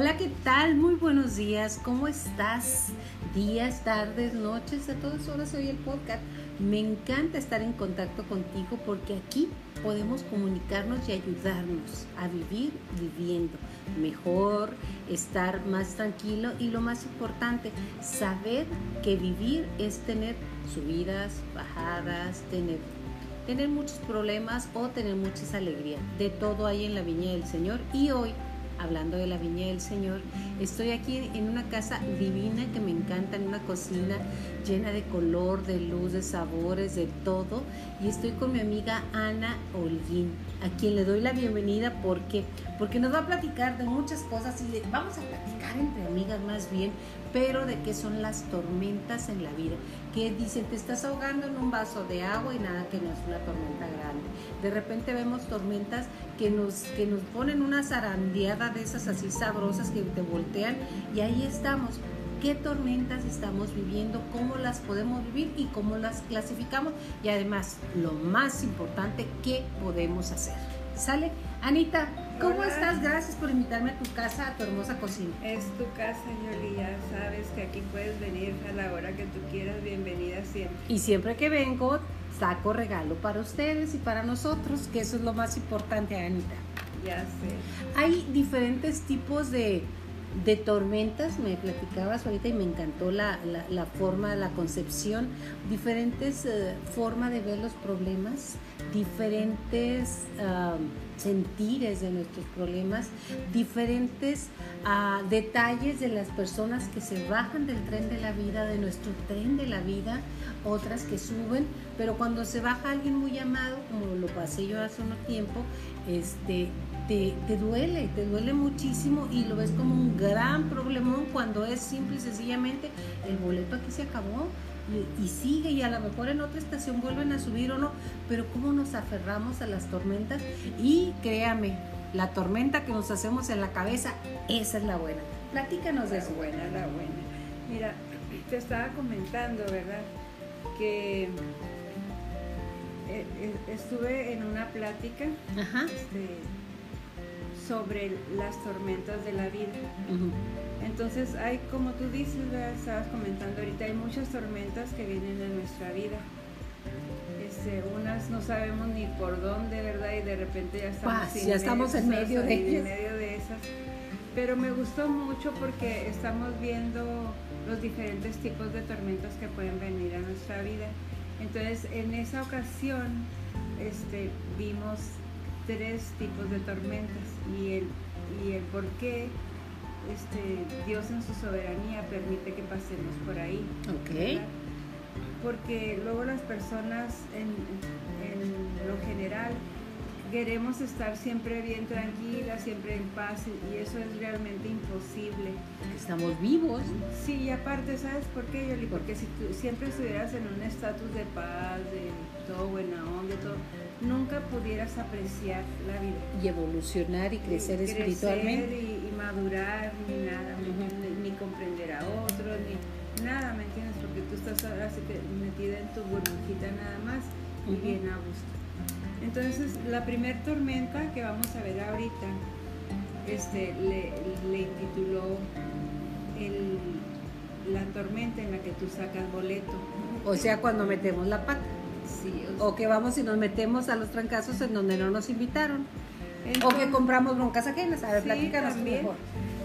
Hola, ¿qué tal? Muy buenos días. ¿Cómo estás? Días, tardes, noches, a todas horas hoy el podcast. Me encanta estar en contacto contigo porque aquí podemos comunicarnos y ayudarnos a vivir viviendo mejor, estar más tranquilo y lo más importante, saber que vivir es tener subidas, bajadas, tener tener muchos problemas o tener muchas alegrías. De todo hay en la viña del Señor y hoy hablando de la viña del Señor. Estoy aquí en una casa divina que me encanta, en una cocina llena de color, de luz, de sabores, de todo. Y estoy con mi amiga Ana Holguín, a quien le doy la bienvenida porque, porque nos va a platicar de muchas cosas y vamos a platicar entre amigas más bien, pero de qué son las tormentas en la vida. Que dicen, te estás ahogando en un vaso de agua y nada, que no es una tormenta grande. De repente vemos tormentas que nos, que nos ponen una zarandeada de esas así sabrosas que te voltean y ahí estamos. ¿Qué tormentas estamos viviendo? ¿Cómo las podemos vivir y cómo las clasificamos? Y además, lo más importante, ¿qué podemos hacer? ¿Sale? Anita, ¿cómo estás? Gracias por invitarme a tu casa, a tu hermosa cocina. Es tu casa, Yoli, ya sabes que aquí puedes venir a la hora que tú quieras, bienvenida siempre. Y siempre que vengo, saco regalo para ustedes y para nosotros, que eso es lo más importante, Anita. Ya sé. Hay diferentes tipos de, de tormentas, me platicabas ahorita y me encantó la, la, forma, la concepción, diferentes uh, formas de ver los problemas, diferentes uh, sentires de nuestros problemas, diferentes uh, detalles de las personas que se bajan del tren de la vida, de nuestro tren de la vida, otras que suben, pero cuando se baja alguien muy amado, como lo pasé yo hace un tiempo, este, te, te, duele, te duele muchísimo y lo ves como un gran problemón cuando es simple y sencillamente el boleto aquí se acabó y, y, sigue y a lo mejor en otra estación vuelven a subir o no, pero cómo nos aferramos a las tormentas y créame, la tormenta que nos hacemos en la cabeza, esa es la buena. Platícanos de eso. buena, la buena. Mira, te estaba comentando, ¿verdad? Que estuve en una plática Ajá. Este, sobre las tormentas de la vida. Uh -huh. Entonces hay, como tú dices, ¿verdad? estabas comentando ahorita, hay muchas tormentas que vienen en nuestra vida. Este, unas no sabemos ni por dónde, ¿verdad? Y de repente ya estamos, Paz, ya estamos en medio de en medio de esas. Pero me gustó mucho porque estamos viendo los diferentes tipos de tormentas que pueden venir a nuestra vida. Entonces, en esa ocasión, este, vimos tres tipos de tormentas y el, y el por qué este, Dios en su soberanía permite que pasemos por ahí. Okay. Porque luego las personas en, en, lo general queremos estar siempre bien tranquilas, siempre en paz y eso es realmente imposible. Estamos vivos. Sí, y aparte, ¿sabes por qué, Yoli? Porque si tú siempre estuvieras en un estatus de paz, de todo buena onda, todo, nunca pudieras apreciar la vida. Y evolucionar y crecer, y espiritualmente. Crecer y, y, madurar, ni nada, ni, ni, comprender a otros, ni nada, ¿me entiendes? Porque tú estás ahora metida en tu burbujita nada más y bien a gusto. Entonces, la primer tormenta que vamos a ver ahorita, este, le, le intituló el, la tormenta en la que tú sacas boleto. O sea, cuando metemos la pata. Sí, o, sea, o, que vamos y nos metemos a los trancazos en donde no nos invitaron. Entonces, o que compramos broncas ajenas. A ver, sí, platícanos también. mejor.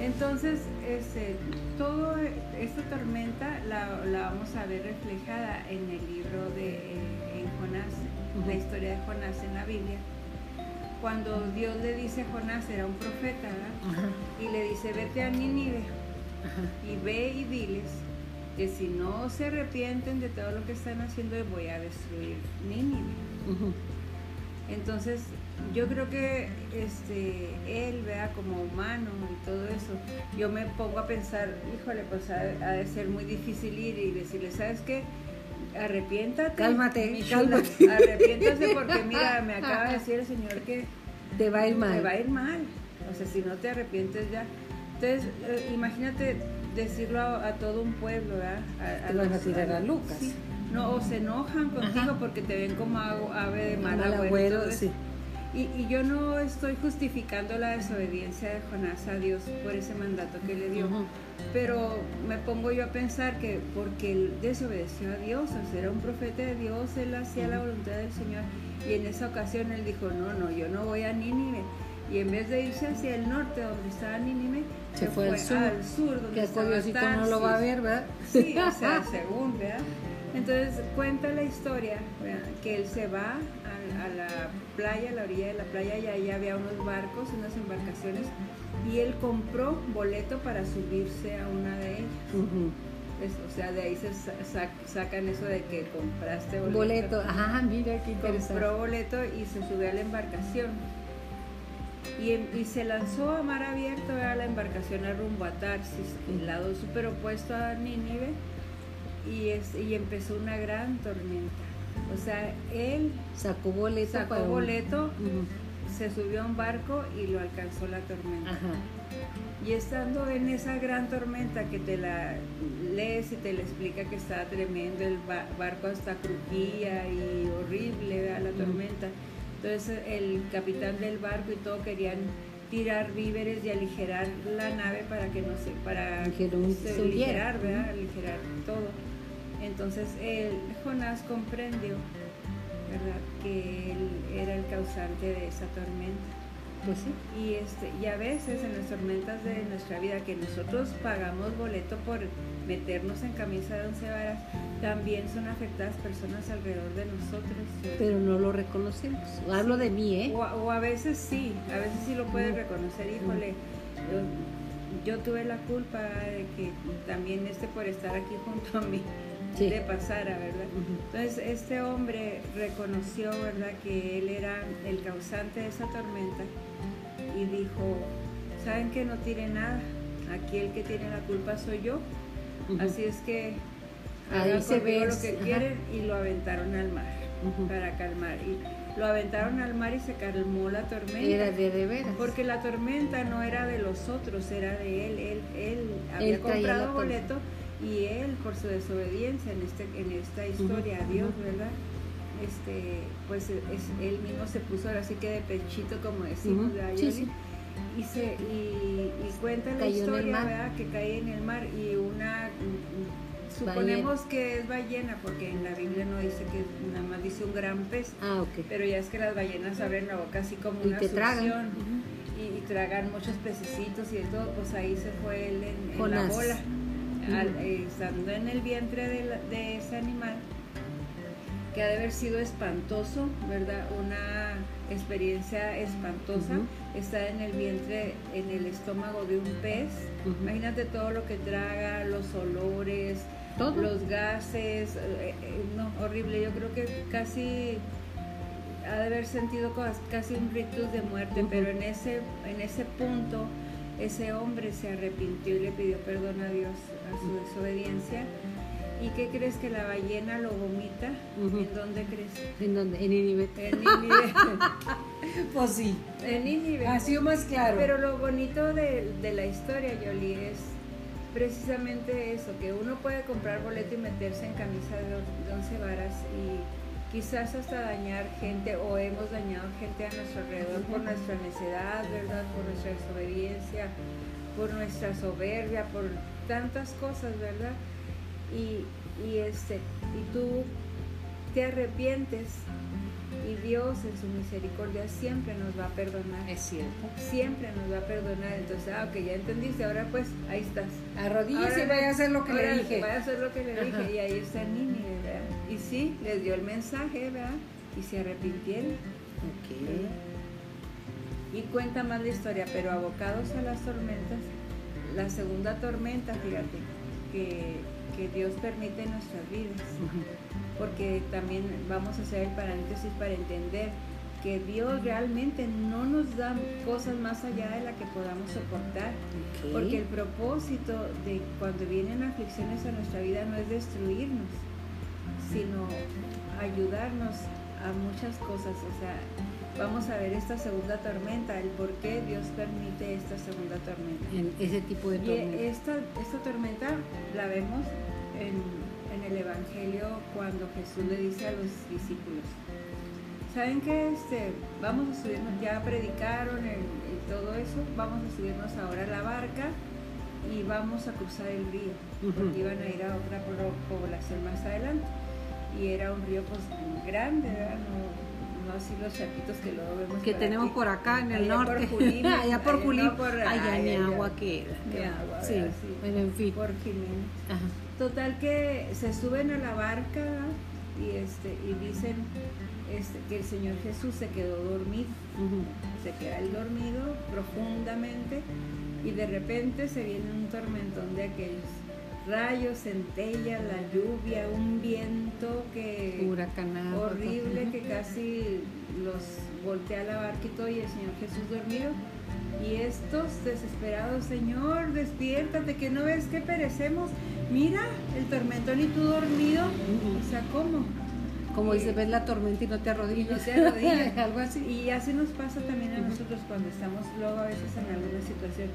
Entonces, este, toda esta tormenta la, la, vamos a ver reflejada en el libro de eh, en Jonás, uh -huh. la historia de Jonás en la Biblia. Cuando Dios le dice a Jonás, era un profeta, uh -huh. y le dice, vete a Nínive uh -huh. y ve y diles que si no se arrepienten de todo lo que están haciendo, voy a destruir Nínive. Entonces, yo creo que este, él, vea, como humano y todo eso, yo me pongo a pensar, híjole, pues ha, ha de ser muy difícil ir y decirle, ¿sabes qué? Arrepiéntate. Cálmate, cálmate. Arrepiéntase porque mira, me acaba de decir el Señor que te va a ir mal. Te va a ir mal. O sea, si no te arrepientes ya. Entonces, eh, imagínate decirlo a, a, todo un pueblo, ¿verdad? A, a los, van a tirar a, Lucas. Sí. No, o se enojan contigo Ajá. porque te ven como ave de mal, mal agüero. Sí. Y, yo no estoy justificando la desobediencia de Jonás a Dios por ese mandato que le dio, pero me pongo yo a pensar que porque él desobedeció a Dios, o sea, era un profeta de Dios, él hacía la voluntad del Señor, y en esa ocasión él dijo, no, no, yo no voy a Nínive. Y en vez de irse hacia el norte, donde estaba Nínive, se, fue, al sur, al sur donde que estaba no lo va a ver, ¿verdad? Sí, o sea, según, ¿verdad? Entonces cuenta la historia que él se va a, la playa, a la orilla de la playa, y ahí había unos barcos, unas embarcaciones, y él compró boleto para subirse a una de ellas. o sea, de ahí se sacan eso de que compraste boleto. Boleto, ajá, mira qué interesante. Compró boleto y se subió a la embarcación. Y, se lanzó a mar abierto a la embarcación a rumbo a Tarsis, el lado súper opuesto a Nínive, y, es, y empezó una gran tormenta. O sea, él sacó boleto, sacó boleto se subió a un barco y lo alcanzó la tormenta. Y estando en esa gran tormenta que te la lees y te la explica que está tremendo, el barco hasta crujía y horrible, la tormenta. Entonces el capitán del barco y todo querían tirar víveres y aligerar la nave para que no se, para aligerar, ¿verdad? aligerar todo. Entonces el Jonás comprendió ¿verdad? que él era el causante de esa tormenta. Pues sí. Y, este, y a veces en las tormentas de nuestra vida que nosotros pagamos boleto por meternos en camisa de once varas, también son afectadas personas alrededor de nosotros. Pero no lo reconocemos. Hablo de mí, ¿eh? O, a veces sí, a veces sí lo puedes reconocer, híjole. Yo, tuve la culpa de que también este por estar aquí junto a mí de pasara, ¿verdad? Entonces este hombre reconoció, ¿verdad?, que él era el causante de esa tormenta y dijo, ¿saben que no tiene nada? Aquí el que tiene la culpa soy yo. Así es que hagan se ve lo que quieren y lo aventaron al mar para calmar. Y lo aventaron al mar y se calmó la tormenta. Era de de veras. Porque la tormenta no era de los otros, era de él. Él, él había comprado boleto y él por su desobediencia en, este, en esta historia a Dios, ¿verdad? Este, pues es, él mismo se puso ahora sí que de pechito, como decimos, Y, se, y, cuenta la historia, ¿verdad? Que cae en el mar y una, suponemos que es ballena, porque en la Biblia no dice que nada más dice un gran pez, ah, pero ya es que las ballenas abren la boca así como una succión y, tragan muchos pececitos y de todo, pues ahí se fue él en la bola estando en el vientre de, ese animal, que ha de haber sido espantoso, ¿verdad? Una experiencia espantosa, estar en el vientre, en el estómago de un pez. Imagínate todo lo que traga, los olores, los gases, eh, eh, no, horrible. Yo creo que casi ha de haber sentido casi un rictus de muerte, pero en ese, en ese punto ese hombre se arrepintió y le pidió perdón a Dios a su desobediencia. ¿Y qué crees que la ballena lo vomita? ¿En dónde crees? ¿En dónde? En Nínive. En Nínive. pues sí. En Nínive. Ha sido más claro. Pero lo bonito de, la historia, Yoli, es precisamente eso, que uno puede comprar boleto y meterse en camisa de, de once varas y quizás hasta dañar gente o hemos dañado gente a nuestro alrededor por nuestra necedad, ¿verdad? Por nuestra desobediencia, por nuestra soberbia, por tantas cosas, ¿verdad? Y, y, este, y tú te arrepientes y Dios en su misericordia siempre nos va a perdonar. Es cierto. Siempre nos va a perdonar. Entonces, ah, ok, ya entendiste, ahora pues ahí estás. Arrodíllese y vaya a hacer lo que le dije. Vaya a hacer lo que le dije. Y ahí está. Y sí, les dio el mensaje, ¿verdad? Y se arrepintieron. Ok. Y cuenta más la historia, pero abocados a las tormentas, la segunda tormenta, fíjate, que, que Dios permite en nuestras vidas porque también vamos a hacer el paréntesis para entender que Dios realmente no nos da cosas más allá de la que podamos soportar, porque el propósito de cuando vienen aflicciones a nuestra vida no es destruirnos, sino ayudarnos a muchas cosas, o sea, vamos a ver esta segunda tormenta, el por qué Dios permite esta segunda tormenta. En ese tipo de tormenta. Y esta, esta tormenta la vemos en el Evangelio cuando Jesús le dice a los discípulos, ¿saben qué? Este, vamos a subirnos, ya predicaron y todo eso, vamos a subirnos ahora a la barca y vamos a cruzar el río, porque iban a ir a otra población más adelante. Y era un río pues grande, ¿verdad? No, no así los chapitos que luego vemos. Que tenemos por acá en el norte. Por Junín, allá por. No por, allá ni agua que Ni agua, Sí, ¿verdad? Sí. bueno, en fin. Por Jiménez. Ajá. Total que se suben a la barca y este y dicen este, que el Señor Jesús se quedó dormido, se queda él dormido profundamente y de repente se viene un tormentón de aquellos rayos, centella, la lluvia, un viento que Huracanado. horrible que casi los voltea la barca y todo y el Señor Jesús dormido. Y estos desesperados, Señor, despiértate, que no ves que perecemos. Mira, el tormentón y tú dormido. O sea, ¿cómo? Como dice, ves la tormenta y no te Y no arrodillas. te arrodillas. Algo así. Y así nos pasa también a nosotros cuando estamos luego a veces en alguna situación.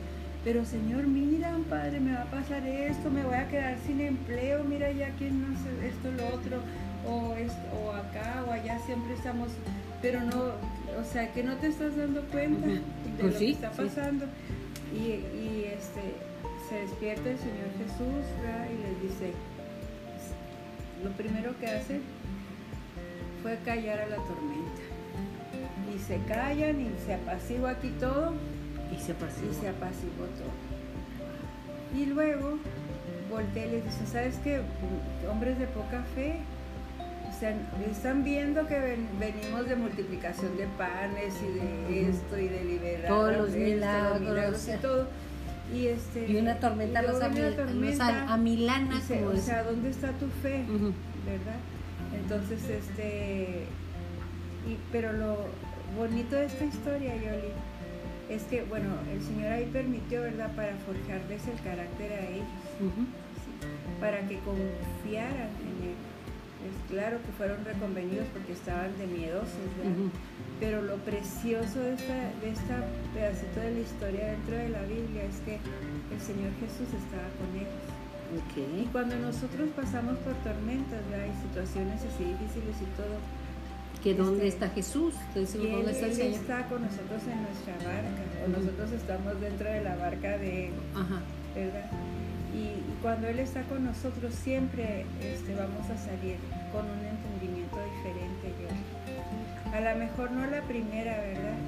Pero Señor, mira, Padre, me va a pasar esto, me voy a quedar sin empleo, mira ya quién no sé esto, lo otro, o, esto, o acá o allá siempre estamos, pero no, o sea, que no te estás dando cuenta de Pues lo sí, que está sí. pasando. Y, y, este, se despierta el Señor Jesús ¿verdad? y les dice, lo primero que hace fue callar a la tormenta. Y se callan y se apacigua aquí todo Y se pasó. y se apaciguó todo. Y luego voltea y les dice, ¿sabes qué? Hombres de poca fe, o sea, están viendo que ven- venimos de multiplicación de panes y de esto y de liberar Todos los esto, los milagros, y todo. Y, este, Y una tormenta y los, amil- una los tormenta, a, a Milana, o sea, ¿dónde está tu fe? ¿Verdad? Entonces, este, y- pero lo bonito de esta historia, Yoli, es que, bueno, el Señor ahí permitió, ¿verdad?, para forjarles el carácter a ellos, para que confiaran en Él. Es claro que fueron reconvenidos porque estaban de miedosos, ¿verdad? Pero lo precioso de esta, de esta pedacito de la historia dentro de la Biblia es que el Señor Jesús estaba con ellos. Y Ok. cuando nosotros pasamos por tormentas, ¿verdad? y situaciones así difíciles y todo, Que dónde Este, está Jesús. Entonces, él, ¿dónde está el él Señor? está con nosotros en nuestra barca, o nosotros estamos dentro de la barca de él, Ajá. ¿verdad? Y, cuando él está con nosotros siempre este, vamos a salir con un entendimiento diferente, yo. A lo mejor no la primera, ¿verdad?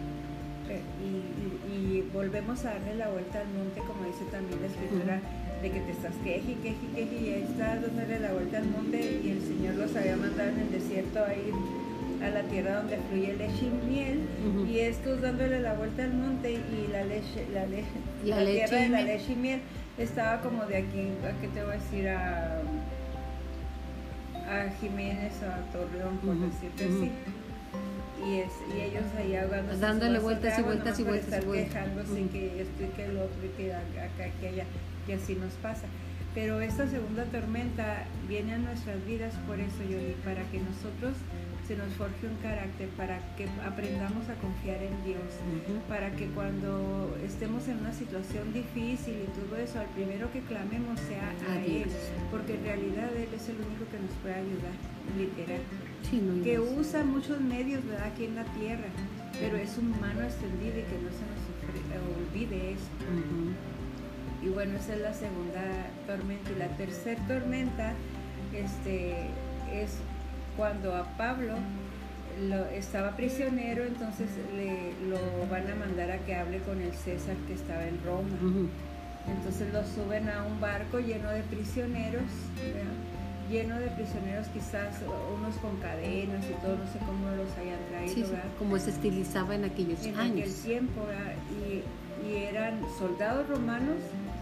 Pe- Y, y- y volvemos a darle la vuelta al monte, como dice también la escritura, de que te estás queje, queje, queje, y ahí estás dándole la vuelta al monte y el Señor los había mandado en el desierto a ir a la tierra donde fluye leche y miel, Ujú. y estos dándole la vuelta al monte y la leche, la leche, La la, leche tierra de la leche y miel estaba como de aquí, ¿a qué te voy a decir? A, a Jiménez o a Torreón, por decirte así. Y, es, y ellos ahí su Dándole vueltas y vueltas y vueltas y que esto y que el otro y que acá, que allá, y así nos pasa. Pero esta segunda tormenta viene a nuestras vidas por eso, Yoli, para que nosotros se nos forje un carácter, para que aprendamos a confiar en Dios, para que cuando estemos en una situación difícil y todo eso, al primero que clamemos sea a, A Él, Dios. porque en realidad Él es el único que nos puede ayudar, literal. Sí, no hay Que usa muchos medios ¿verdad? aquí en la tierra, pero es un mano extendida y que no se nos olvide eso. Y bueno, esa es la segunda tormenta. Y la tercera tormenta este, es cuando a Pablo lo, estaba prisionero, entonces le, lo van a mandar a que hable con el César que estaba en Roma. Entonces lo suben a un barco lleno de prisioneros, ¿verdad? lleno de prisioneros quizás unos con cadenas y todo, no sé cómo los hayan traído, Sí, como se estilizaba en aquellos en años. aquel tiempo ¿verdad? y, y eran soldados romanos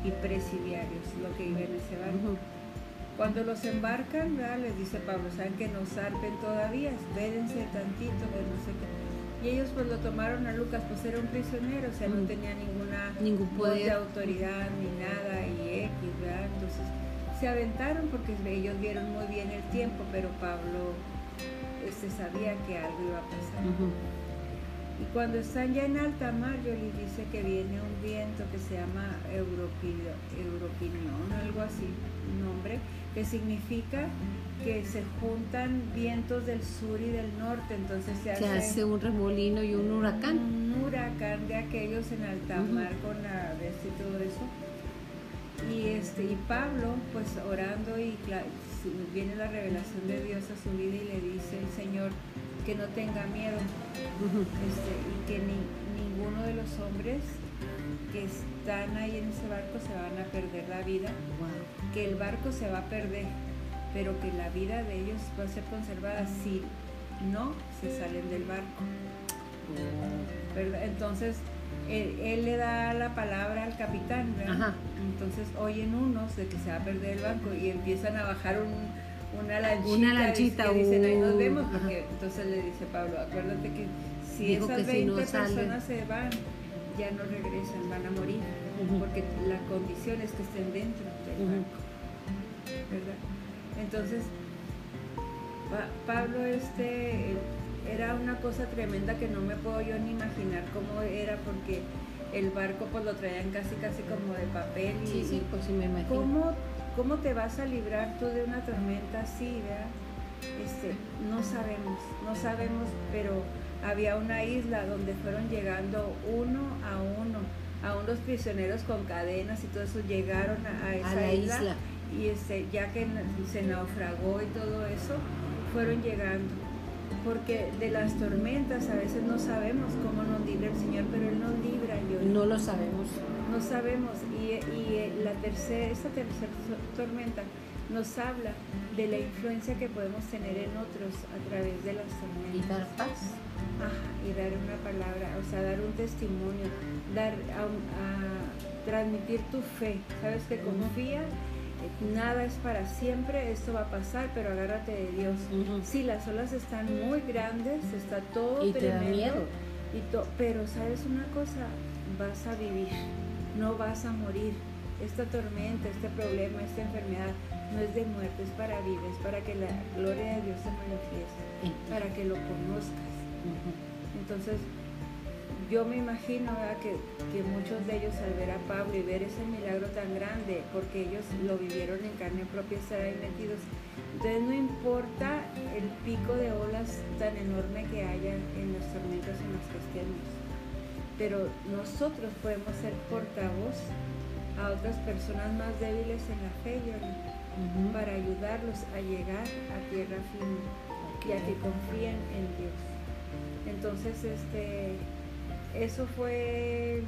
y presidiarios lo que iban en ese barco. Cuando los embarcan, ¿verdad? les dice Pablo, saben que no zarpen todavía, espérense tantito, que no sé qué. Y ellos pues lo tomaron a Lucas, pues era un prisionero, o sea, no tenía ninguna Ningún voz de poder. autoridad ni nada y X, ¿verdad? Entonces se aventaron porque ellos vieron muy bien el tiempo, pero Pablo este, sabía que algo iba a pasar. Y cuando están ya en alta mar, les dice que viene un viento que se llama Europino, algo así, un nombre, que significa que se juntan vientos del sur y del norte, entonces se, hace, un remolino y un huracán. Un huracán de aquellos en alta mar con la bestia y todo eso. Y, este, y Pablo, pues orando y viene la revelación de Dios a su vida y le dice el Señor, que no tenga miedo este, y que ni, ninguno de los hombres que están ahí en ese barco se van a perder la vida, que el barco se va a perder, pero que la vida de ellos va a ser conservada si no se salen del barco. Entonces, él, le da la palabra al capitán, Entonces oyen unos de que se va a perder el barco y empiezan a bajar un, una lanchita, una lanchita que dicen, ahí nos uh, vemos, porque entonces le dice Pablo, acuérdate que si esas 20 personas se van, ya no regresan, van a morir, porque la condición es que estén dentro del barco, ¿verdad? Entonces, Pablo este era una cosa tremenda que no me puedo yo ni imaginar cómo era, porque el barco pues lo traían casi casi como de papel y, sí, sí, pues sí me imagino. ¿cómo ¿Cómo te vas a librar tú de una tormenta así, verdad? Este, no sabemos, no sabemos, pero había una isla donde fueron llegando uno a uno, a unos prisioneros con cadenas y todo eso, llegaron a, esa isla, y este, ya que se naufragó y todo eso, fueron llegando. Porque de las tormentas a veces no sabemos cómo nos libra el Señor, pero Él nos libra. Yo, no lo sabemos no sabemos. Y, y la tercera, esta tercera tormenta nos habla de la influencia que podemos tener en otros a través de las tormentas. Y dar paz. Ajá, y dar una palabra, o sea, dar un testimonio, dar a, transmitir tu fe. Sabes que confía, nada es para siempre, esto va a pasar, pero agárrate de Dios. Si las olas están muy grandes, está todo y tremendo. miedo. Y pero sabes una cosa, vas a vivir no vas a morir. Esta tormenta, este problema, esta enfermedad no es de muerte, es para vivir, es para que la gloria de Dios se manifieste, para que lo conozcas. Entonces, yo me imagino que, que, muchos de ellos al ver a Pablo y ver ese milagro tan grande, porque ellos lo vivieron en carne propia, estar ahí metidos. Entonces no importa el pico de olas tan enorme que haya en las tormentas en las que estemos pero nosotros podemos ser portavoz a otras personas más débiles en la fe, para ayudarlos a llegar a tierra firme y a que confíen en Dios. Entonces, este, eso fue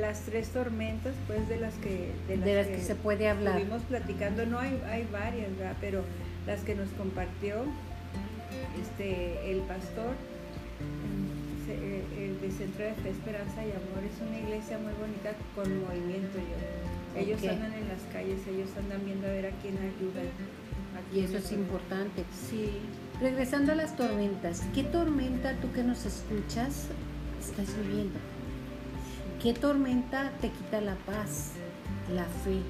las tres tormentas, pues, de las que, de las, que, se puede hablar. Estuvimos platicando, no hay, hay varias, ¿verdad? pero las que nos compartió este, el pastor de Centro de Fe, Esperanza y Amor es una iglesia muy bonita con movimiento. Yo. Ellos andan en las calles, ellos andan viendo a ver a quién ayudan. y eso es importante. Sí. Regresando a las tormentas, ¿qué tormenta tú que nos escuchas estás viviendo? ¿Qué tormenta te quita la paz, la fe?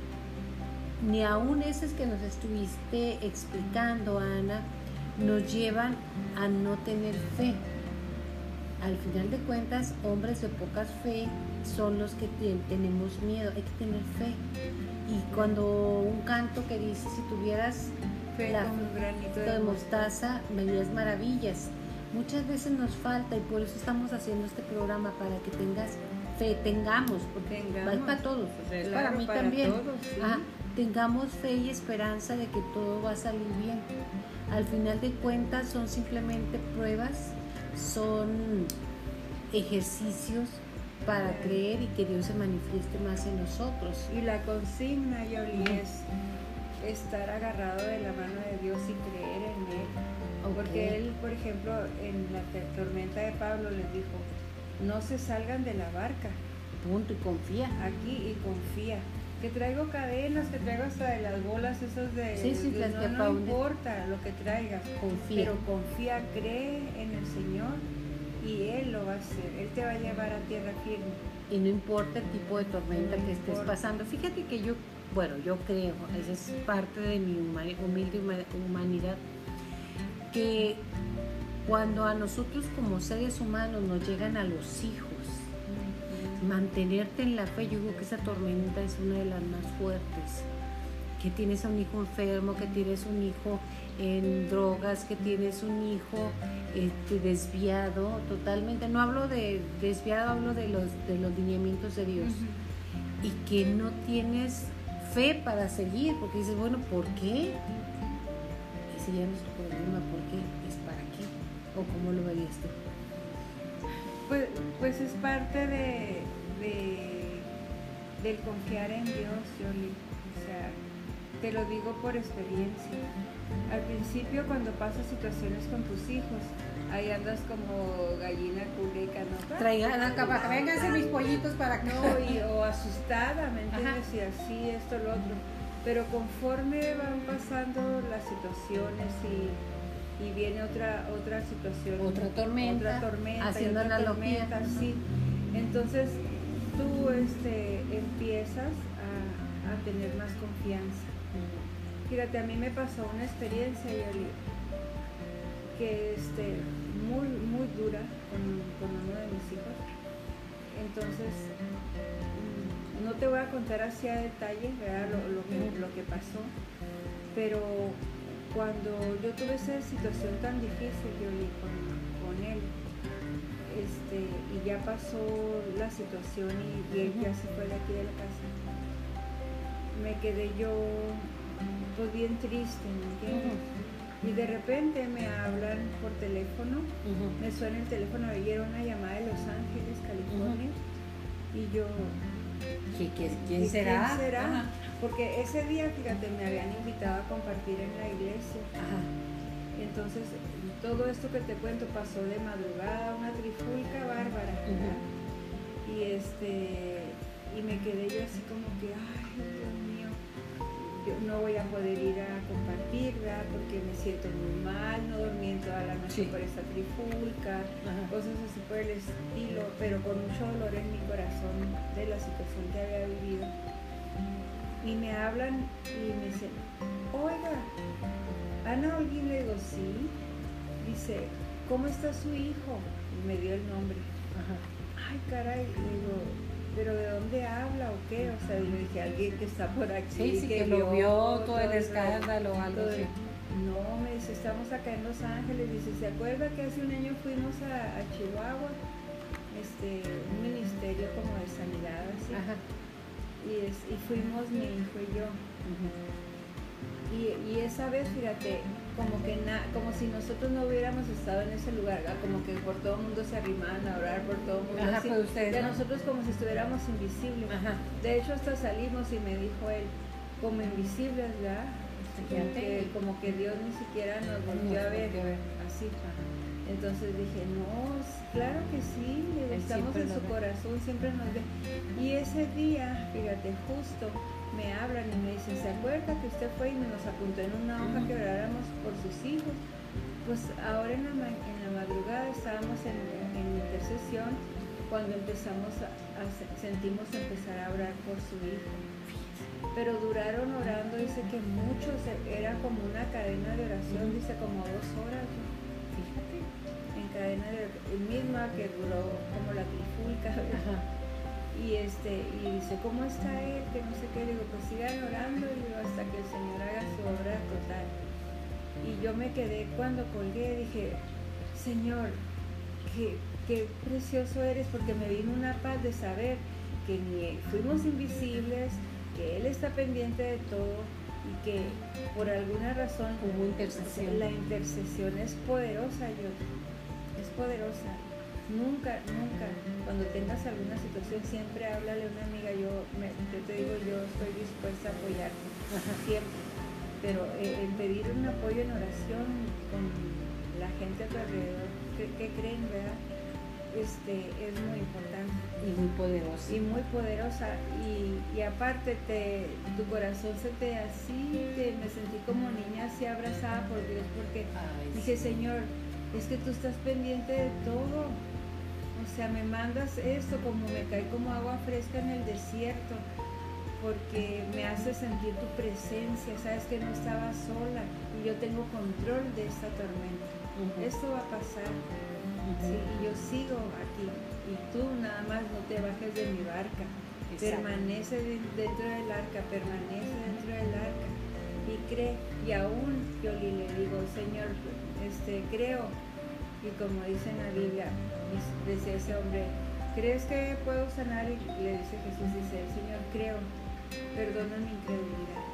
Ni aún esas que nos estuviste explicando, Ana, nos llevan a no tener fe al final de cuentas, hombres de poca fe son los que tenemos miedo, hay que tener fe. Y cuando un canto que dice, si tuvieras fe la un granito de, mostaza, verías maravillas. Muchas veces nos falta y por eso estamos haciendo este programa, para que tengas fe, tengamos, porque es para todos, es para mí también. tengamos fe y esperanza de que todo va a salir bien. Al final de cuentas son simplemente pruebas son ejercicios para creer y que Dios se manifieste más en nosotros. Y la consigna, Yoli, es estar agarrado de la mano de Dios y creer en Él. Porque Él, por ejemplo, en la tormenta de Pablo les dijo, no se salgan de la barca. Punto, y confía. Aquí y confía. Que traigo cadenas, que traigo hasta de las bolas esas de... Sí, sí, las no, no importa lo que traigas. Confía. Pero confía, cree en el Señor y Él lo va a hacer. Él te va a llevar a tierra firme. Y no importa el tipo de tormenta que estés pasando. Fíjate que yo, bueno, yo creo, esa es parte de mi humilde humanidad, que cuando a nosotros como seres humanos nos llegan a los hijos, mantenerte en la fe, yo digo que esa tormenta es una de las más fuertes. Que tienes a un hijo enfermo, que tienes un hijo en drogas, que tienes un hijo este, desviado totalmente. No hablo de desviado, hablo de los, de los lineamientos de Dios. Y que no tienes fe para seguir, porque dices, bueno, ¿por qué? Ese ya no es tu problema, ¿por qué? ¿Es para qué? ¿O cómo lo verías tú? Pues, pues es parte de, de, del confiar en Dios, Jolie. O sea, te lo digo por experiencia. Al principio cuando pasas situaciones con tus hijos, ahí andas como gallina culeca, ¿no? Traigan acá para vengan mis pollitos para que no, y, o asustada, ¿me entiendes? Y así, esto, lo otro. Pero conforme van pasando las situaciones y, y viene otra otra situación, otra tormenta, otra tormenta, haciendo otra tormenta, sí. Entonces tú este, empiezas a, a tener más confianza. Fíjate, a mí me pasó una experiencia, Yoli, que este, muy, muy dura con, uno de mis hijos. Entonces, mm, no te voy a contar así a detalle Lo, que, lo que pasó, pero cuando yo tuve esa situación tan difícil, Yoli, con, con él, este, y ya pasó la situación y, y él ya se fue de aquí de la casa, me quedé yo pues bien triste, ¿me Y de repente me hablan por teléfono, me suena el teléfono y era una llamada de Los Ángeles, California, y yo... ¿Quién, será? ¿Quién será? Porque ese día, fíjate, me habían invitado a compartir en la iglesia. Entonces, todo esto que te cuento pasó de madrugada, una trifulca bárbara. Y este y me quedé yo así como que, ay, no voy a poder ir a compartir, ¿verdad? Porque me siento muy mal, no dormí en toda la noche por esta trifulca, cosas así por el estilo, pero con mucho dolor en mi corazón de la situación que había vivido. Y me hablan y me dicen, oiga, Ana Holguín, le digo, sí. Dice, ¿cómo está su hijo? Y me dio el nombre. Ay, caray, le digo, pero ¿de dónde habla o qué? O sea, yo dije, alguien que está por aquí. Sí, que, lo vio todo el escándalo o algo así. No, me dice, estamos acá en Los Ángeles. Dice, ¿se acuerda que hace un año fuimos a, Chihuahua? Este, un ministerio como de sanidad, así. Ajá. Y, es, y fuimos mi hijo y yo. y, y esa vez, fíjate, como que na, como si nosotros no hubiéramos estado en ese lugar, como que por todo el mundo se arrimaban a orar por todo el mundo. Ajá, así, de nosotros como si estuviéramos invisibles. Ajá. De hecho hasta salimos y me dijo él, como invisibles, ¿verdad? Como que, como que Dios ni siquiera nos volvió a ver, así. Entonces dije, no, claro que sí, estamos en su corazón, siempre nos ve. Y ese día, fíjate, justo me hablan y me dicen, ¿se acuerda que usted fue y nos apuntó en una hoja que oráramos por sus hijos? Pues ahora en la, en la madrugada estábamos en, en, intercesión cuando empezamos a, sentimos empezar a orar por su hijo. Pero duraron orando, dice que muchos, era como una cadena de oración, dice como dos horas. Cadena de misma que duró como la trifulca y este y dice cómo está él que no sé qué le digo pues sigan orando y digo, hasta que el señor haga su obra total y yo me quedé cuando colgué dije señor qué, qué precioso eres porque me vino una paz de saber que ni fuimos invisibles que él está pendiente de todo y que por alguna razón intercesión. la intercesión es poderosa. Yo poderosa Nunca, nunca. Cuando tengas alguna situación, siempre háblale a una amiga. Yo, te digo, yo estoy dispuesta a apoyarte, siempre. Pero eh, el pedir un apoyo en oración con la gente a tu alrededor, que, creen, ¿verdad? Este, es muy importante. Y muy poderosa. Y muy poderosa. Y, y aparte, te, tu corazón se te así, te, me sentí como niña así abrazada por Dios, porque dije, Señor, es que tú estás pendiente de todo. O sea, me mandas esto como me cae como agua fresca en el desierto, porque me hace sentir tu presencia, sabes que no estaba sola y yo tengo control de esta tormenta. esto va a pasar. Sí, y yo sigo aquí. Y tú nada más no te bajes de mi barca. Permanece dentro del arca, permanece dentro del arca cree. Y aún yo le digo, Señor, este, creo. Y como dice en la Biblia, decía ese hombre, ¿crees que puedo sanar? Y le dice Jesús, dice, Señor, creo, perdona mi incredulidad.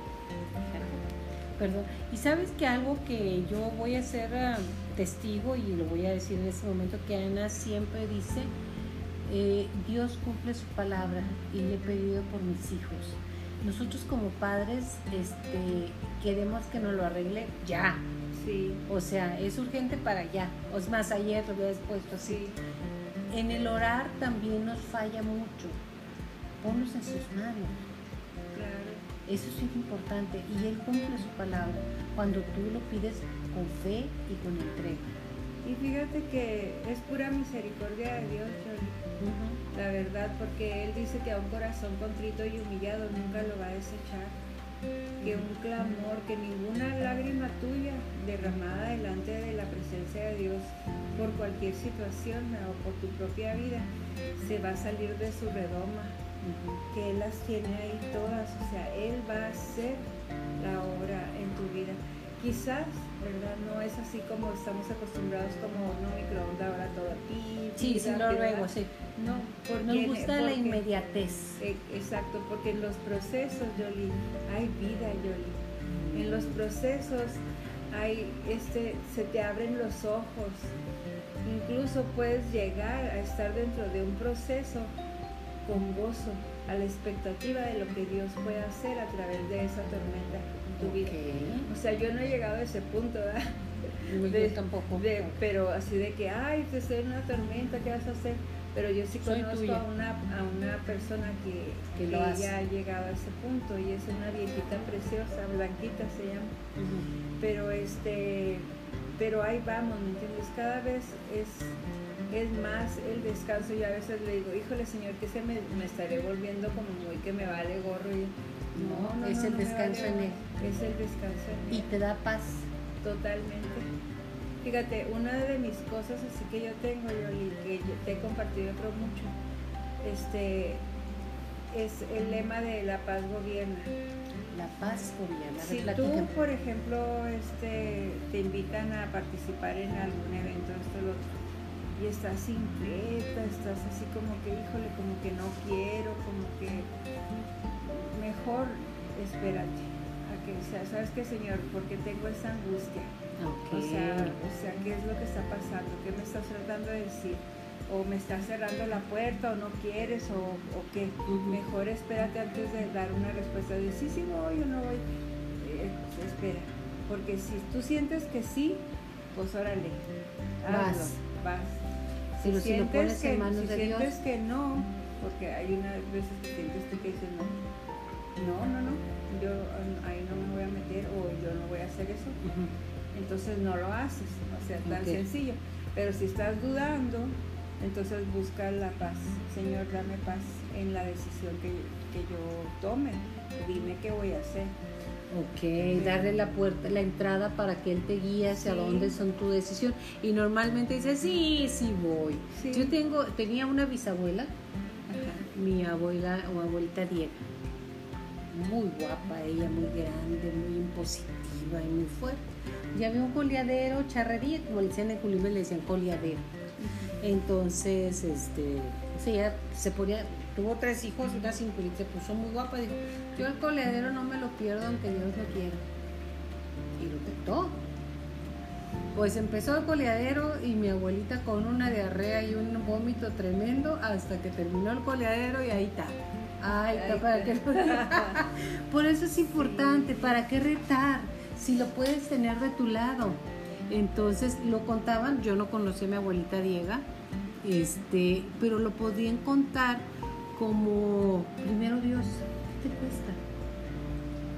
Perdón. Y sabes que algo que yo voy a ser ah, testigo y lo voy a decir en este momento, que Ana siempre dice, eh, Dios cumple su palabra y le he pedido por mis hijos. Nosotros como padres este, queremos que nos lo arregle ya. Sí. O sea, es urgente para ya. O es más, ayer lo habías puesto así. En el orar también nos falla mucho. Ponlos en sus manos. Claro. Eso es importante. Y Él cumple su palabra cuando tú lo pides con fe y con entrega. Y fíjate que es pura misericordia de Dios, La verdad, porque Él dice que a un corazón contrito y humillado nunca lo va a desechar. Que un clamor, que ninguna lágrima tuya derramada delante de la presencia de Dios por cualquier situación o por tu propia vida se va a salir de su redoma. Que Él las tiene ahí todas, o sea, Él va a hacer la obra en tu vida. Quizás ¿verdad? No es así como estamos acostumbrados como no microondas ahora todo aquí. Sí, sí, lo luego, sí. No, porque nos gusta la inmediatez. E, exacto, porque en los procesos, Yoli, hay vida, Yoli. En los procesos hay este se te abren los ojos. Incluso puedes llegar a estar dentro de un proceso con gozo, a la expectativa de lo que Dios puede hacer a través de esa tormenta tu vida. O sea, yo no he llegado a ese punto, ¿verdad? yo tampoco. pero así de que, ay, te estoy en una tormenta, ¿qué vas a hacer? Pero yo sí conozco a una, a una persona que, que, ya ha llegado a ese punto y es una viejita preciosa, blanquita se llama. Pero este, pero ahí vamos, ¿me entiendes? Cada vez es, es más el descanso. y a veces le digo, híjole señor, que se me, me estaré volviendo como muy que me vale gorro y no, no, es el descanso en él. Es el descanso en él. Y te da paz. Totalmente. Fíjate, una de mis cosas así que yo tengo, yo y que te he compartido otro mucho, este, es el lema de la paz gobierna. La paz gobierna. Si tú, por ejemplo, este, te invitan a participar en algún evento, esto, lo otro, y estás inquieta, estás así como que, híjole, como que no quiero, como que mejor espérate a que sea, ¿sabes qué, Señor? Porque tengo esa angustia. O, sea, o sea, ¿qué es lo que está pasando? ¿Qué me estás tratando de decir? o me estás cerrando la puerta o no quieres o, o qué. Mejor espérate antes de dar una respuesta de sí, sí voy o no voy. Eh, espera, porque si tú sientes que sí, pues órale, vas. vas. Si, lo, sientes que, en manos si sientes que no, porque hay unas veces que sientes que dices no, no, no, no, yo ahí no me voy a meter o yo no voy a hacer eso. Entonces no lo haces, o sea, tan sencillo. Pero si estás dudando, entonces busca la paz. Señor, dame paz en la decisión que, yo tome. Dime qué voy a hacer. Ok, darle la puerta, la entrada para que él te guíe hacia dónde son tu decisión. Y normalmente dice, sí, sí voy. Yo tengo, tenía una bisabuela, mi abuela o abuelita Diego muy guapa ella, muy grande, muy impositiva y muy fuerte. Ya había un coleadero, charrería, como le decían en Culimbe, le decían coleadero. Entonces, este, o sea, se ponía, tuvo tres hijos, una cinturita, se puso muy guapa, dijo, yo el coleadero no me lo pierdo aunque Dios lo quiera. Y lo aceptó. Pues empezó el coleadero y mi abuelita con una diarrea y un vómito tremendo hasta que terminó el coleadero y ahí está Ay, para que Por eso es importante, ¿para qué retar? Si lo puedes tener de tu lado. Entonces lo contaban, yo no conocí a mi abuelita Diega, este, pero lo podían contar como primero Dios, ¿qué te cuesta?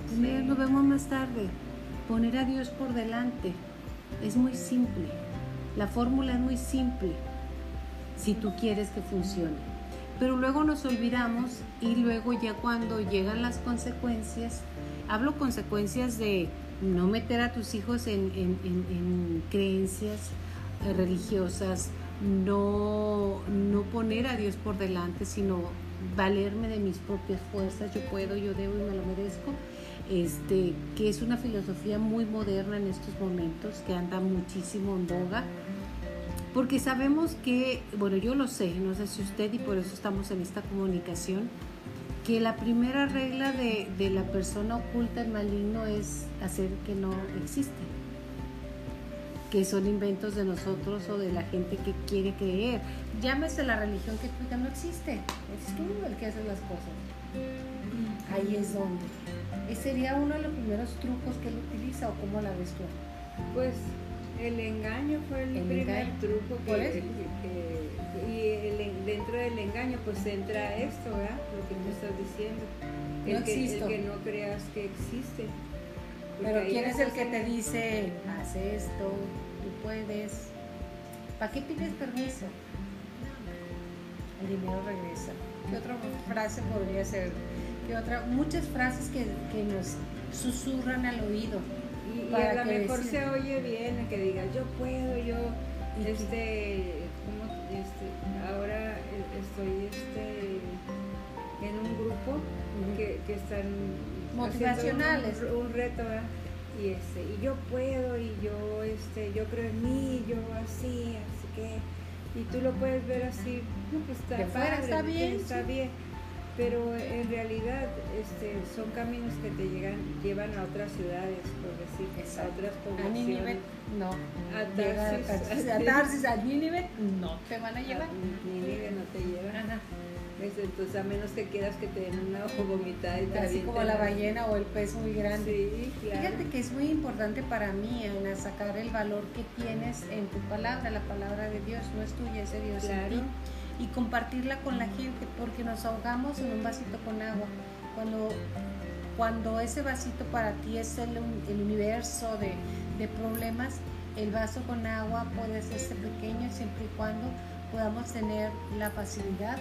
Primero lo vemos más tarde. Poner a Dios por delante es muy simple. La fórmula es muy simple si tú quieres que funcione. Pero luego nos olvidamos y luego ya cuando llegan las consecuencias hablo consecuencias de no meter a tus hijos en, en, en, creencias eh, religiosas, no, no poner a Dios por delante, sino valerme de mis propias fuerzas, yo puedo, yo debo y me lo merezco, este, que es una filosofía muy moderna en estos momentos, que anda muchísimo en boga, porque sabemos que, bueno, yo lo sé, no sé si usted y por eso estamos en esta comunicación, que la primera regla de, de la persona oculta el maligno es hacer que no existe que son inventos de nosotros o de la gente que quiere creer. Llámese la religión que tú no existe, es tú el que hace las cosas. Ahí es donde. Ese sería uno de los primeros trucos que él utiliza o cómo la ves tú. Pues el engaño fue el, primer truco que, y dentro del engaño pues entra esto, ¿verdad? Lo que tú estás diciendo. El, que, el que no creas que existe. Pero ¿quién es el que te dice, haz esto, tú puedes? ¿Para qué pides permiso? El dinero regresa. ¿Qué otra frase podría ser? Muchas frases que, que nos susurran al oído. Y, a lo mejor se oye bien que diga yo puedo, yo, este, este, ahora estoy este, en un grupo que, que están motivacionales. Un, reto, Y, este, y yo puedo, y yo, este, yo creo en mí, yo así, así que, y tú lo puedes ver así, pues está, está bien. Está bien. Pero en realidad este, son caminos que te llegan, llevan a otras ciudades, por decir, a otras poblaciones. A no. A Tarsis. A Tarsis, a, Nínive no te van a llevar. A Nínive no te llevan. Entonces, a menos que quieras que te den una ojo vomitada y te Así como la ballena o el pez muy grande. Sí, claro. Fíjate que es muy importante para mí, Ana, sacar el valor que tienes en tu palabra. La palabra de Dios no es tuya, es de Dios en ti. Y compartirla con la gente, porque nos ahogamos en un vasito con agua. Cuando, cuando ese vasito para ti es el, universo de, de problemas, el vaso con agua puede hacerse pequeño siempre y cuando podamos tener la facilidad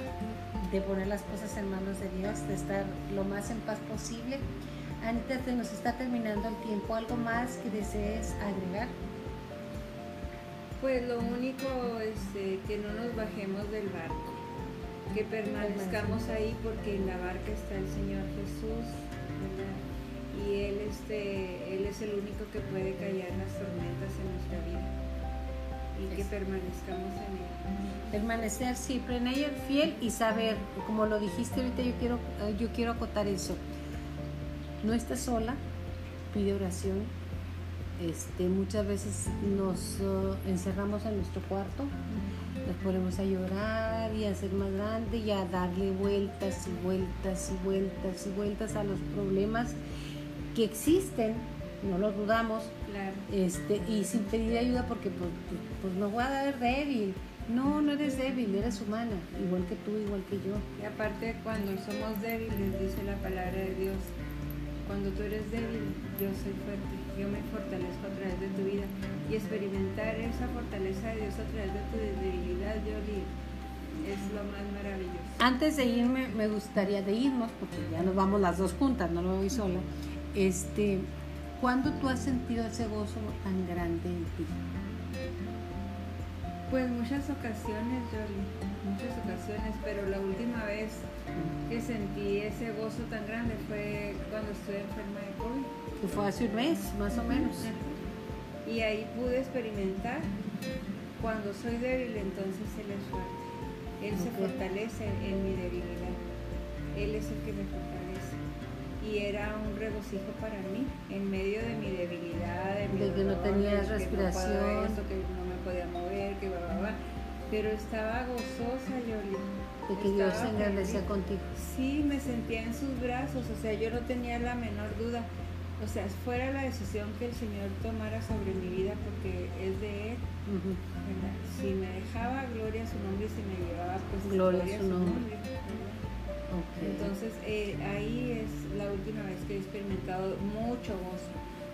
de poner las cosas en manos de Dios, de estar lo más en paz posible. Anita, se nos está terminando el tiempo. ¿Algo más que desees agregar? Pues lo único es este, que no nos bajemos del barco, que permanezcamos ahí porque en la barca está el Señor Jesús, y Él, este, Él es el único que puede callar las tormentas en nuestra vida y que permanezcamos en Él permanecer siempre en ella fiel y saber, como lo dijiste ahorita, yo quiero, yo quiero acotar eso. No estás sola, pide oración. Este, muchas veces nos uh, encerramos en nuestro cuarto, nos ponemos a llorar y a ser más grande y a darle vueltas y vueltas y vueltas y vueltas a los problemas que existen, no lo dudamos, este, y sin pedir ayuda porque pues, pues no voy a dar débil. No, no eres débil, eres humana, igual que tú, igual que yo. Y aparte, cuando somos débiles, dice la palabra de Dios, cuando tú eres débil, yo soy fuerte, yo me fortalezco a través de tu vida. Y experimentar esa fortaleza de Dios a través de tu debilidad, Yoli, es lo más maravilloso. Antes de irme, me gustaría de irnos, porque ya nos vamos las dos juntas, no lo voy sola. Este, ¿Cuándo tú has sentido ese gozo tan grande en ti? Pues muchas ocasiones, Jolie, muchas ocasiones, pero la última vez que sentí ese gozo tan grande fue cuando estuve enferma de COVID. Que fue hace un mes, más o menos. Y ahí pude experimentar, cuando soy débil, entonces Él es fuerte. Él se fortalece en mi debilidad. Él es el que me fortalece. Y era un regocijo para mí, en medio de mi debilidad, de, mi que no tenías respiración. Que no podía mover, que va, va, va. Pero estaba gozosa, Yoli. De que Dios se engrandecía contigo. Sí, me sentía en sus brazos, o sea, yo no tenía la menor duda. O sea, fuera la decisión que el Señor tomara sobre mi vida, porque es de Él. Si me dejaba, gloria a su nombre, y si me llevaba, pues gloria, a su nombre. Entonces, eh, ahí es la última vez que he experimentado mucho gozo.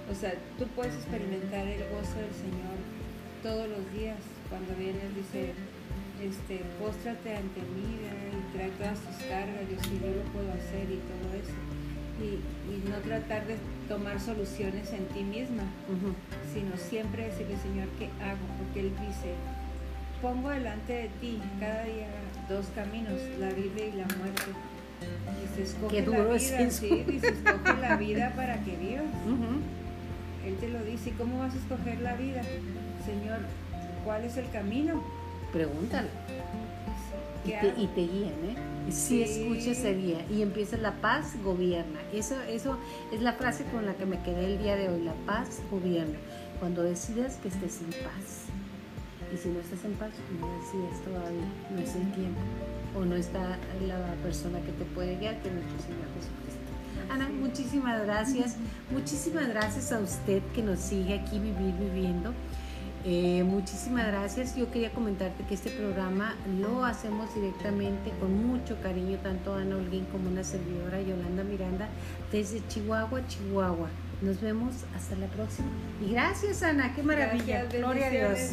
O sea, tú puedes experimentar el gozo del Señor todos los días. Cuando vienes dice, este, póstrate ante mí y trae todas tus cargas, yo sí, yo lo puedo hacer y todo eso. y, no tratar de tomar soluciones en ti misma, sino siempre decirle, Señor, ¿qué hago? Porque Él dice, pongo delante de ti cada día dos caminos, la vida y la muerte. Dice, escoge la vida, sí, dice, escoge la vida para que vivas. Él te lo dice, ¿y cómo vas a escoger la vida? Señor, ¿cuál es el camino? Pregúntale. Y te, y te, guían, ¿eh? Si escuchas esa guía y empieza la paz gobierna. Eso, eso es la frase con la que me quedé el día de hoy. La paz gobierna. Cuando decidas que estés en paz. Y si no estás en paz, no decides todavía. No es el tiempo. O no está la persona que te puede guiar, que es nuestro Señor Jesucristo. Ana, muchísimas gracias. Muchísimas gracias a usted que nos sigue aquí Vivir Viviendo. Eh, muchísimas gracias. Yo quería comentarte que este programa lo hacemos directamente con mucho cariño, tanto Ana Holguín como una servidora Yolanda Miranda, desde Chihuahua, Chihuahua. Nos vemos hasta la próxima. Y gracias, Ana, qué maravilla. Gloria a Dios.